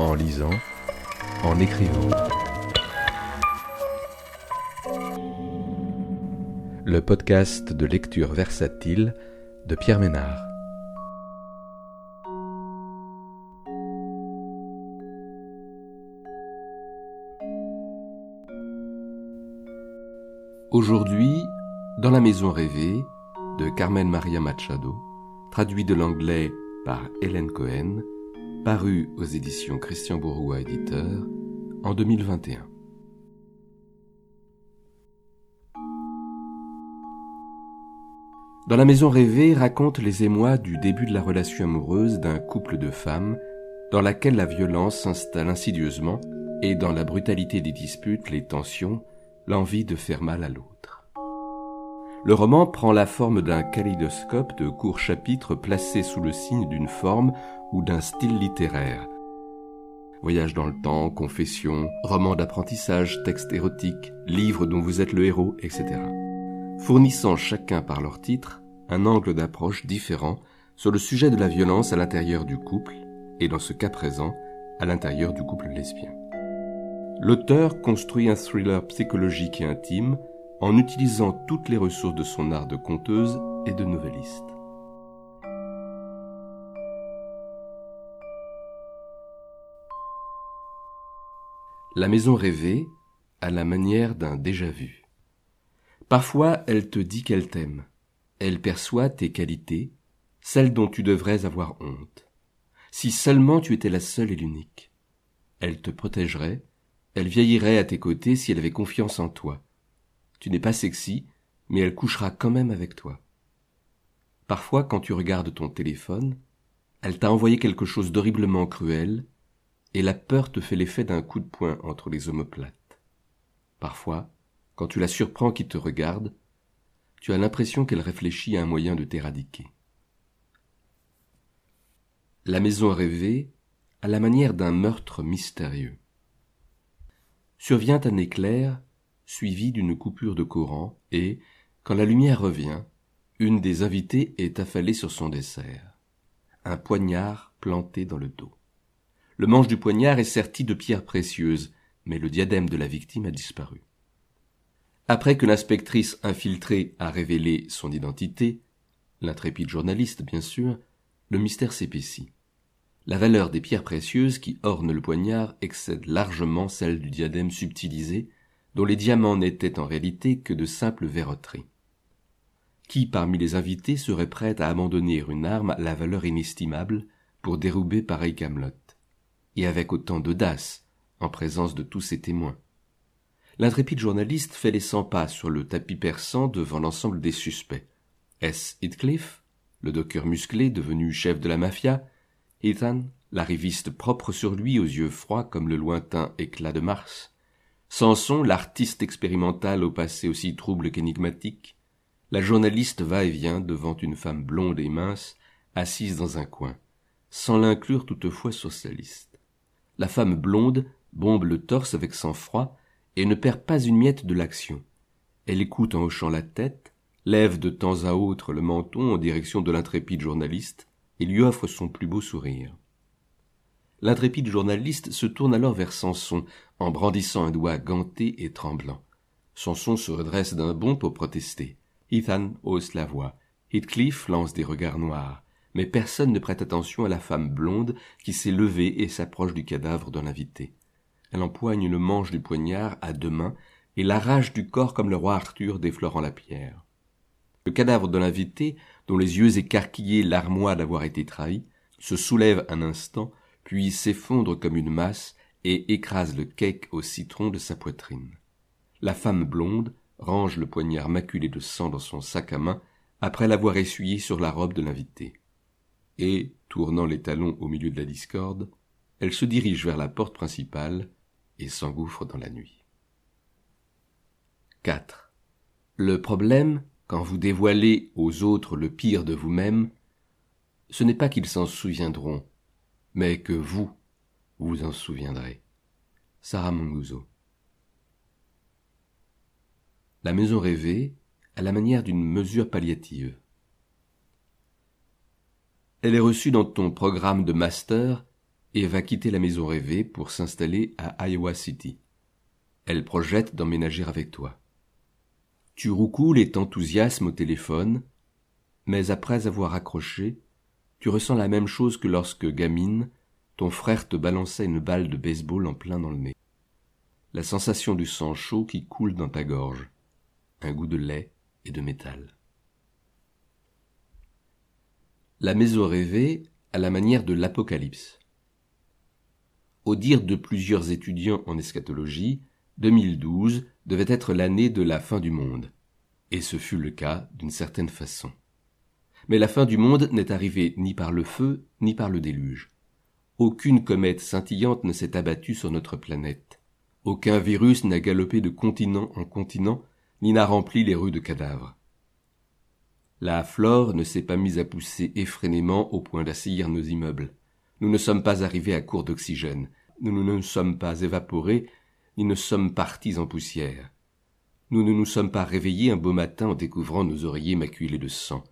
en lisant, en écrivant. Le podcast de lecture versatile de Pierre Ménard. Aujourd'hui, dans la maison rêvée de Carmen Maria Machado, traduit de l'anglais par Hélène Cohen, paru aux éditions Christian Bourgois éditeur en 2021. Dans la maison rêvée raconte les émois du début de la relation amoureuse d'un couple de femmes dans laquelle la violence s'installe insidieusement et dans la brutalité des disputes, les tensions, l'envie de faire mal à l'autre. Le roman prend la forme d'un kaléidoscope de courts chapitres placés sous le signe d'une forme ou d'un style littéraire. Voyage dans le temps, confession, roman d'apprentissage, texte érotique, livre dont vous êtes le héros, etc. Fournissant chacun par leur titre un angle d'approche différent sur le sujet de la violence à l'intérieur du couple, et dans ce cas présent, à l'intérieur du couple lesbien. L'auteur construit un thriller psychologique et intime en utilisant toutes les ressources de son art de conteuse et de novelliste. La maison rêvée a la manière d'un déjà-vu. Parfois, elle te dit qu'elle t'aime. Elle perçoit tes qualités, celles dont tu devrais avoir honte. Si seulement tu étais la seule et l'unique. Elle te protégerait, elle vieillirait à tes côtés si elle avait confiance en toi tu n'es pas sexy, mais elle couchera quand même avec toi. Parfois, quand tu regardes ton téléphone, elle t'a envoyé quelque chose d'horriblement cruel, et la peur te fait l'effet d'un coup de poing entre les omoplates. Parfois, quand tu la surprends qui te regarde, tu as l'impression qu'elle réfléchit à un moyen de t'éradiquer. La maison rêvée a la manière d'un meurtre mystérieux. Survient un éclair suivi d'une coupure de courant, et, quand la lumière revient, une des invitées est affalée sur son dessert. Un poignard planté dans le dos. Le manche du poignard est serti de pierres précieuses, mais le diadème de la victime a disparu. Après que l'inspectrice infiltrée a révélé son identité, l'intrépide journaliste bien sûr, le mystère s'épaissit. La valeur des pierres précieuses qui ornent le poignard excède largement celle du diadème subtilisé dont les diamants n'étaient en réalité que de simples verroteries. Qui parmi les invités serait prêt à abandonner une arme à la valeur inestimable pour dérouber pareille camelote? Et avec autant d'audace, en présence de tous ses témoins. L'intrépide journaliste fait les cent pas sur le tapis perçant devant l'ensemble des suspects. Est-ce Heathcliff, le docker musclé devenu chef de la mafia Ethan, l'arriviste propre sur lui aux yeux froids comme le lointain éclat de Mars Samson, l'artiste expérimental au passé aussi trouble qu'énigmatique, la journaliste va et vient devant une femme blonde et mince, assise dans un coin, sans l'inclure toutefois sur sa liste. La femme blonde bombe le torse avec sang-froid et ne perd pas une miette de l'action. Elle écoute en hochant la tête, lève de temps à autre le menton en direction de l'intrépide journaliste et lui offre son plus beau sourire. L'intrépide journaliste se tourne alors vers Samson, en brandissant un doigt ganté et tremblant. Samson se redresse d'un bond pour protester. Ethan hausse la voix. Heathcliff lance des regards noirs. Mais personne ne prête attention à la femme blonde qui s'est levée et s'approche du cadavre de l'invité. Elle empoigne le manche du poignard à deux mains et l'arrache du corps comme le roi Arthur déflorant la pierre. Le cadavre de l'invité, dont les yeux écarquillés larmoient d'avoir été trahi, se soulève un instant puis s'effondre comme une masse et écrase le cake au citron de sa poitrine. La femme blonde range le poignard maculé de sang dans son sac à main après l'avoir essuyé sur la robe de l'invité. Et, tournant les talons au milieu de la discorde, elle se dirige vers la porte principale et s'engouffre dans la nuit. 4. Le problème, quand vous dévoilez aux autres le pire de vous-même, ce n'est pas qu'ils s'en souviendront, mais que vous, vous en souviendrez. Sarah Monguzo. La maison rêvée à la manière d'une mesure palliative. Elle est reçue dans ton programme de master et va quitter la maison rêvée pour s'installer à Iowa City. Elle projette d'emménager avec toi. Tu roucoules et t'enthousiasmes au téléphone, mais après avoir accroché, tu ressens la même chose que lorsque, gamine, ton frère te balançait une balle de baseball en plein dans le nez. La sensation du sang chaud qui coule dans ta gorge, un goût de lait et de métal. La maison rêvée à la manière de l'Apocalypse. Au dire de plusieurs étudiants en eschatologie, 2012 devait être l'année de la fin du monde, et ce fut le cas d'une certaine façon. Mais la fin du monde n'est arrivée ni par le feu, ni par le déluge. Aucune comète scintillante ne s'est abattue sur notre planète. Aucun virus n'a galopé de continent en continent, ni n'a rempli les rues de cadavres. La flore ne s'est pas mise à pousser effrénément au point d'assaillir nos immeubles. Nous ne sommes pas arrivés à court d'oxygène. Nous ne nous sommes pas évaporés, ni ne sommes partis en poussière. Nous ne nous sommes pas réveillés un beau matin en découvrant nos oreillers maculés de sang.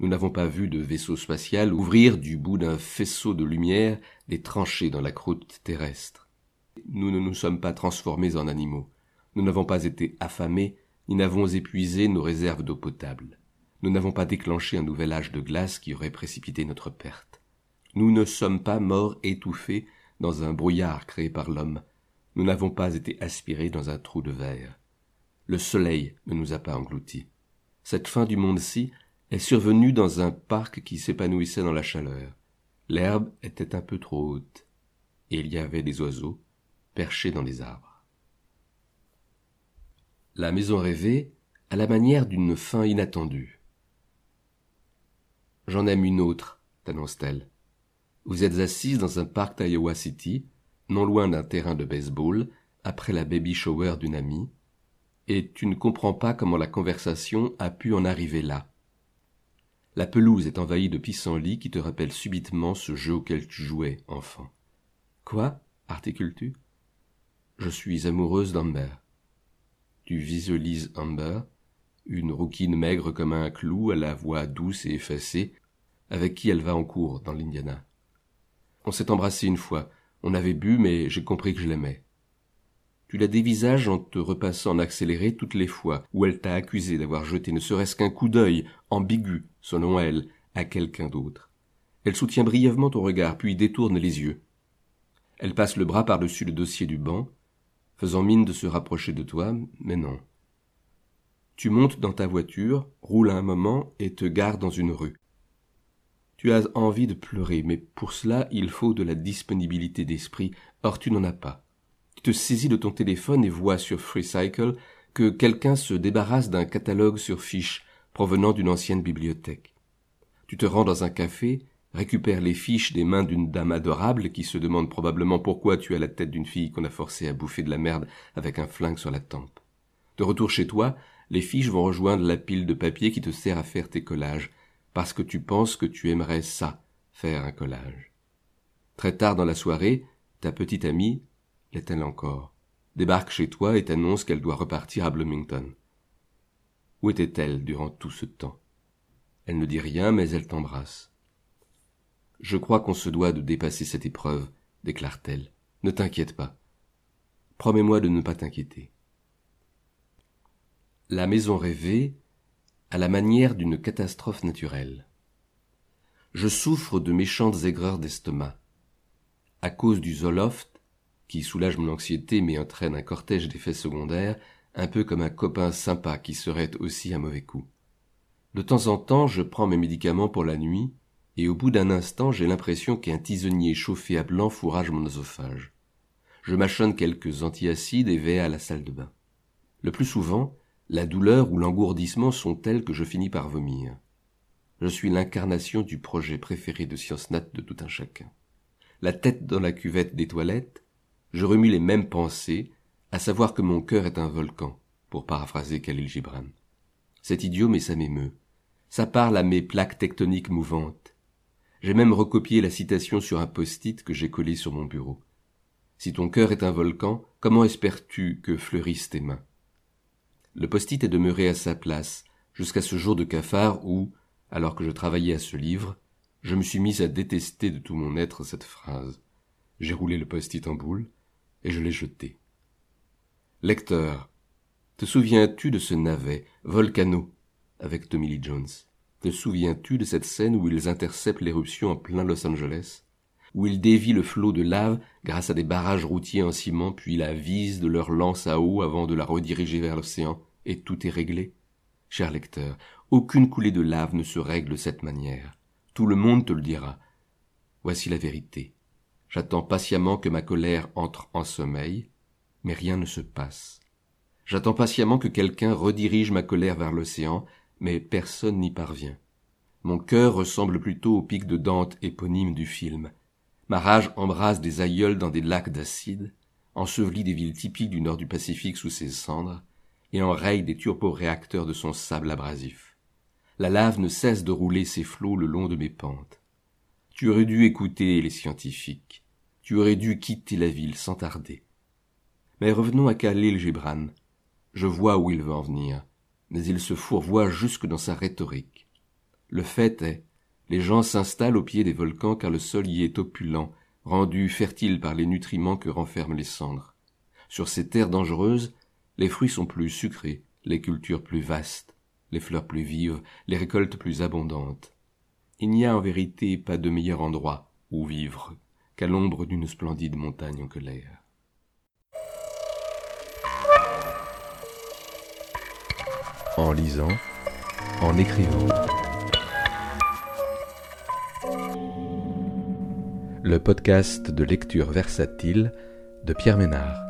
Nous n'avons pas vu de vaisseau spatial ouvrir du bout d'un faisceau de lumière des tranchées dans la croûte terrestre. Nous ne nous sommes pas transformés en animaux. Nous n'avons pas été affamés, ni n'avons épuisé nos réserves d'eau potable. Nous n'avons pas déclenché un nouvel âge de glace qui aurait précipité notre perte. Nous ne sommes pas morts étouffés dans un brouillard créé par l'homme. Nous n'avons pas été aspirés dans un trou de verre. Le soleil ne nous a pas engloutis. Cette fin du monde-ci est survenue dans un parc qui s'épanouissait dans la chaleur. L'herbe était un peu trop haute, et il y avait des oiseaux perchés dans les arbres. La maison rêvée à la manière d'une fin inattendue. J'en aime une autre, t'annonce-t-elle. Vous êtes assise dans un parc d'Iowa City, non loin d'un terrain de baseball, après la baby shower d'une amie, et tu ne comprends pas comment la conversation a pu en arriver là. La pelouse est envahie de pissenlits qui te rappellent subitement ce jeu auquel tu jouais, enfant. Quoi articules-tu? Je suis amoureuse d'Amber. Tu visualises Amber, une rouquine maigre comme un clou à la voix douce et effacée, avec qui elle va en cours dans l'Indiana. On s'est embrassé une fois, on avait bu, mais j'ai compris que je l'aimais. Tu la dévisages en te repassant en accéléré toutes les fois où elle t'a accusé d'avoir jeté ne serait-ce qu'un coup d'œil, ambigu, selon elle, à quelqu'un d'autre. Elle soutient brièvement ton regard, puis détourne les yeux. Elle passe le bras par-dessus le dossier du banc, faisant mine de se rapprocher de toi, mais non. Tu montes dans ta voiture, roules un moment et te gares dans une rue. Tu as envie de pleurer, mais pour cela il faut de la disponibilité d'esprit, or tu n'en as pas. Tu te saisis de ton téléphone et vois sur FreeCycle que quelqu'un se débarrasse d'un catalogue sur fiches provenant d'une ancienne bibliothèque. Tu te rends dans un café, récupères les fiches des mains d'une dame adorable qui se demande probablement pourquoi tu as la tête d'une fille qu'on a forcée à bouffer de la merde avec un flingue sur la tempe. De retour chez toi, les fiches vont rejoindre la pile de papier qui te sert à faire tes collages, parce que tu penses que tu aimerais ça, faire un collage. Très tard dans la soirée, ta petite amie, l'est-elle encore, débarque chez toi et t'annonce qu'elle doit repartir à Bloomington. Où était-elle durant tout ce temps? Elle ne dit rien, mais elle t'embrasse. Je crois qu'on se doit de dépasser cette épreuve, déclare-t-elle. Ne t'inquiète pas. Promets-moi de ne pas t'inquiéter. La maison rêvée, à la manière d'une catastrophe naturelle. Je souffre de méchantes aigreurs d'estomac. À cause du Zoloft, qui soulage mon anxiété mais entraîne un cortège d'effets secondaires, un peu comme un copain sympa qui serait aussi un mauvais coup. De temps en temps, je prends mes médicaments pour la nuit, et au bout d'un instant, j'ai l'impression qu'un tisonnier chauffé à blanc fourrage mon oesophage. Je mâchonne quelques antiacides et vais à la salle de bain. Le plus souvent, la douleur ou l'engourdissement sont tels que je finis par vomir. Je suis l'incarnation du projet préféré de Science Nat de tout un chacun. La tête dans la cuvette des toilettes, je remue les mêmes pensées, à savoir que mon cœur est un volcan, pour paraphraser Khalil Gibran. C'est idiot, mais ça m'émeut. Ça parle à mes plaques tectoniques mouvantes. J'ai même recopié la citation sur un post-it que j'ai collé sur mon bureau. Si ton cœur est un volcan, comment espères-tu que fleurissent tes mains? Le post-it est demeuré à sa place, jusqu'à ce jour de cafard où, alors que je travaillais à ce livre, je me suis mis à détester de tout mon être cette phrase. J'ai roulé le post-it en boule et je l'ai jeté. Lecteur, te souviens-tu de ce navet, Volcano, avec Tommy Lee Jones? Te souviens-tu de cette scène où ils interceptent l'éruption en plein Los Angeles? Où ils dévient le flot de lave grâce à des barrages routiers en ciment, puis la visent de leur lance à eau avant de la rediriger vers l'océan, et tout est réglé Cher lecteur, aucune coulée de lave ne se règle de cette manière. Tout le monde te le dira. Voici la vérité. J'attends patiemment que ma colère entre en sommeil, mais rien ne se passe. J'attends patiemment que quelqu'un redirige ma colère vers l'océan, mais personne n'y parvient. Mon cœur ressemble plutôt au pic de Dante éponyme du film. Ma rage embrase des aïeuls dans des lacs d'acide, ensevelit des villes typiques du nord du Pacifique sous ses cendres, et enraye des turboréacteurs de son sable abrasif. La lave ne cesse de rouler ses flots le long de mes pentes. Tu aurais dû écouter les scientifiques. Tu aurais dû quitter la ville sans tarder. Mais revenons à Khalil Gibran. Je vois où il veut en venir, mais il se fourvoie jusque dans sa rhétorique. Le fait est, les gens s'installent au pied des volcans car le sol y est opulent, rendu fertile par les nutriments que renferment les cendres. Sur ces terres dangereuses, les fruits sont plus sucrés, les cultures plus vastes, les fleurs plus vives, les récoltes plus abondantes. Il n'y a en vérité pas de meilleur endroit où vivre qu'à l'ombre d'une splendide montagne en colère. En lisant, en écrivant. Le podcast de lecture versatile de Pierre Ménard.